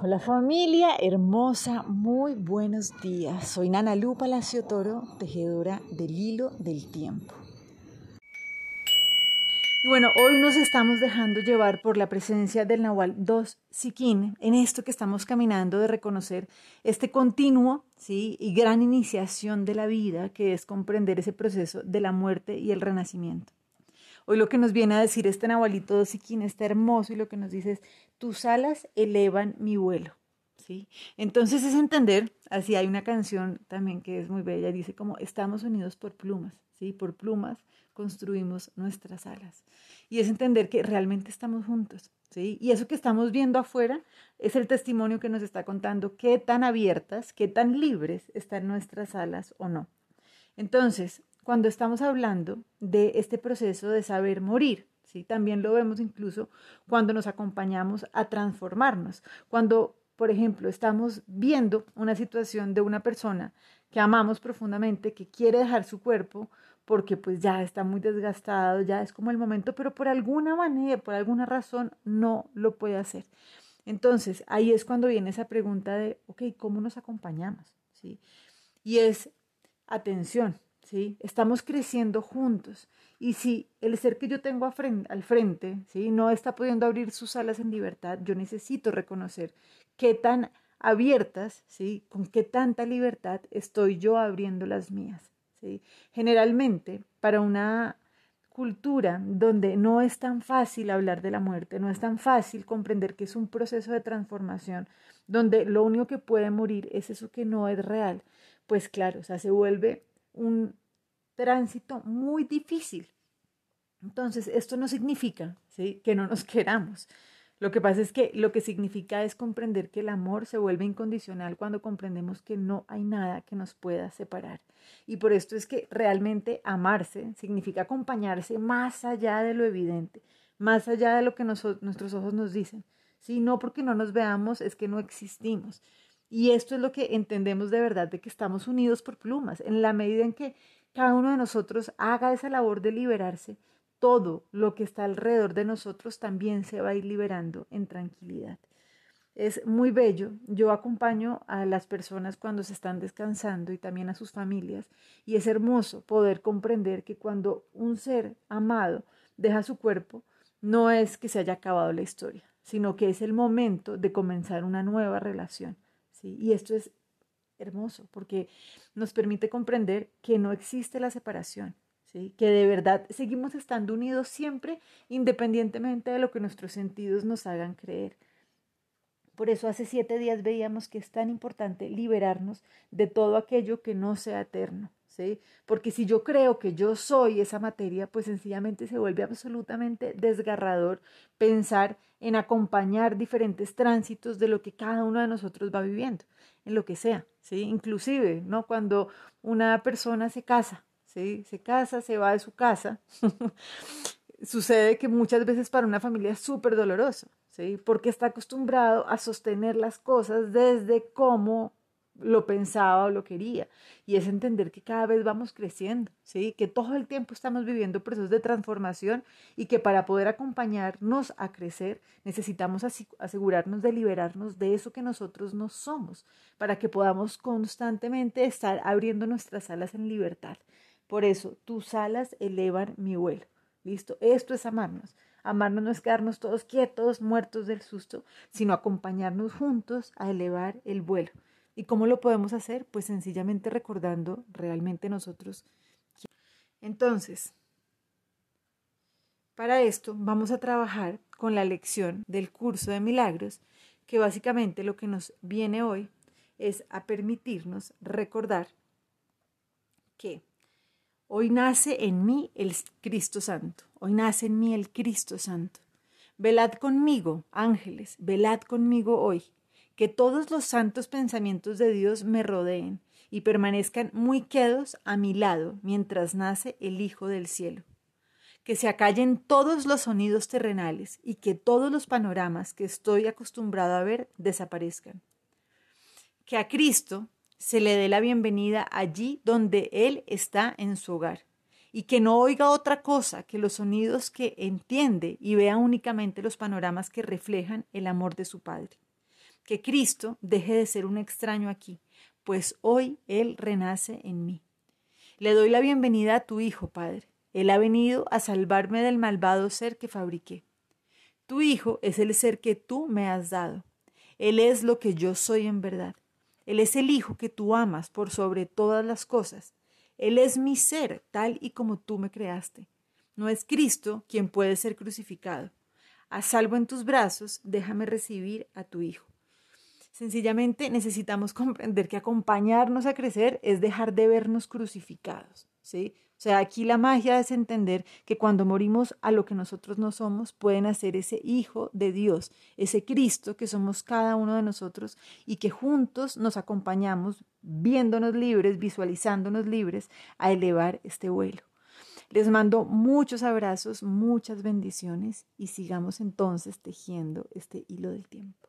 Hola familia hermosa, muy buenos días. Soy Nana Lu Palacio Toro, tejedora del hilo del tiempo. Y bueno, hoy nos estamos dejando llevar por la presencia del Nahual 2 Siquín en esto que estamos caminando de reconocer este continuo ¿sí? y gran iniciación de la vida que es comprender ese proceso de la muerte y el renacimiento. Hoy lo que nos viene a decir este Nahualito Siquín está hermoso y lo que nos dice es, tus alas elevan mi vuelo. ¿Sí? Entonces es entender, así hay una canción también que es muy bella, dice como estamos unidos por plumas, ¿sí? Por plumas construimos nuestras alas. Y es entender que realmente estamos juntos, ¿sí? Y eso que estamos viendo afuera es el testimonio que nos está contando qué tan abiertas, qué tan libres están nuestras alas o no. Entonces, cuando estamos hablando de este proceso de saber morir. ¿sí? También lo vemos incluso cuando nos acompañamos a transformarnos. Cuando, por ejemplo, estamos viendo una situación de una persona que amamos profundamente, que quiere dejar su cuerpo porque pues ya está muy desgastado, ya es como el momento, pero por alguna manera, por alguna razón no lo puede hacer. Entonces, ahí es cuando viene esa pregunta de, ok, ¿cómo nos acompañamos? ¿Sí? Y es, atención, Estamos creciendo juntos. Y si el ser que yo tengo al frente, ¿sí? No está pudiendo abrir sus alas en libertad, yo necesito reconocer qué tan abiertas, ¿sí? Con qué tanta libertad estoy yo abriendo las mías, ¿sí? Generalmente, para una cultura donde no es tan fácil hablar de la muerte, no es tan fácil comprender que es un proceso de transformación, donde lo único que puede morir es eso que no es real, pues claro, o sea, se vuelve un tránsito muy difícil. Entonces, esto no significa ¿sí? que no nos queramos. Lo que pasa es que lo que significa es comprender que el amor se vuelve incondicional cuando comprendemos que no hay nada que nos pueda separar. Y por esto es que realmente amarse significa acompañarse más allá de lo evidente, más allá de lo que nuestros ojos nos dicen. ¿sí? No porque no nos veamos es que no existimos. Y esto es lo que entendemos de verdad de que estamos unidos por plumas. En la medida en que cada uno de nosotros haga esa labor de liberarse, todo lo que está alrededor de nosotros también se va a ir liberando en tranquilidad. Es muy bello. Yo acompaño a las personas cuando se están descansando y también a sus familias. Y es hermoso poder comprender que cuando un ser amado deja su cuerpo, no es que se haya acabado la historia, sino que es el momento de comenzar una nueva relación. Y esto es hermoso porque nos permite comprender que no existe la separación, ¿sí? que de verdad seguimos estando unidos siempre independientemente de lo que nuestros sentidos nos hagan creer. Por eso hace siete días veíamos que es tan importante liberarnos de todo aquello que no sea eterno. Porque si yo creo que yo soy esa materia, pues sencillamente se vuelve absolutamente desgarrador pensar en acompañar diferentes tránsitos de lo que cada uno de nosotros va viviendo, en lo que sea, ¿sí? Inclusive, ¿no? Cuando una persona se casa, ¿sí? Se casa, se va de su casa, sucede que muchas veces para una familia es súper doloroso, ¿sí? Porque está acostumbrado a sostener las cosas desde cómo lo pensaba o lo quería. Y es entender que cada vez vamos creciendo, ¿sí? Que todo el tiempo estamos viviendo procesos de transformación y que para poder acompañarnos a crecer necesitamos asegurarnos de liberarnos de eso que nosotros no somos, para que podamos constantemente estar abriendo nuestras alas en libertad. Por eso, tus alas elevan mi vuelo. ¿Listo? Esto es amarnos. Amarnos no es quedarnos todos quietos, muertos del susto, sino acompañarnos juntos a elevar el vuelo. ¿Y cómo lo podemos hacer? Pues sencillamente recordando realmente nosotros. Entonces, para esto vamos a trabajar con la lección del curso de milagros, que básicamente lo que nos viene hoy es a permitirnos recordar que hoy nace en mí el Cristo Santo, hoy nace en mí el Cristo Santo. Velad conmigo, ángeles, velad conmigo hoy que todos los santos pensamientos de Dios me rodeen y permanezcan muy quedos a mi lado mientras nace el Hijo del cielo. Que se acallen todos los sonidos terrenales y que todos los panoramas que estoy acostumbrado a ver desaparezcan. Que a Cristo se le dé la bienvenida allí donde Él está en su hogar y que no oiga otra cosa que los sonidos que entiende y vea únicamente los panoramas que reflejan el amor de su Padre que Cristo deje de ser un extraño aquí, pues hoy Él renace en mí. Le doy la bienvenida a tu Hijo, Padre. Él ha venido a salvarme del malvado ser que fabriqué. Tu Hijo es el ser que tú me has dado. Él es lo que yo soy en verdad. Él es el Hijo que tú amas por sobre todas las cosas. Él es mi ser, tal y como tú me creaste. No es Cristo quien puede ser crucificado. A salvo en tus brazos, déjame recibir a tu Hijo. Sencillamente necesitamos comprender que acompañarnos a crecer es dejar de vernos crucificados, ¿sí? O sea, aquí la magia es entender que cuando morimos a lo que nosotros no somos, pueden hacer ese Hijo de Dios, ese Cristo que somos cada uno de nosotros y que juntos nos acompañamos viéndonos libres, visualizándonos libres a elevar este vuelo. Les mando muchos abrazos, muchas bendiciones y sigamos entonces tejiendo este hilo del tiempo.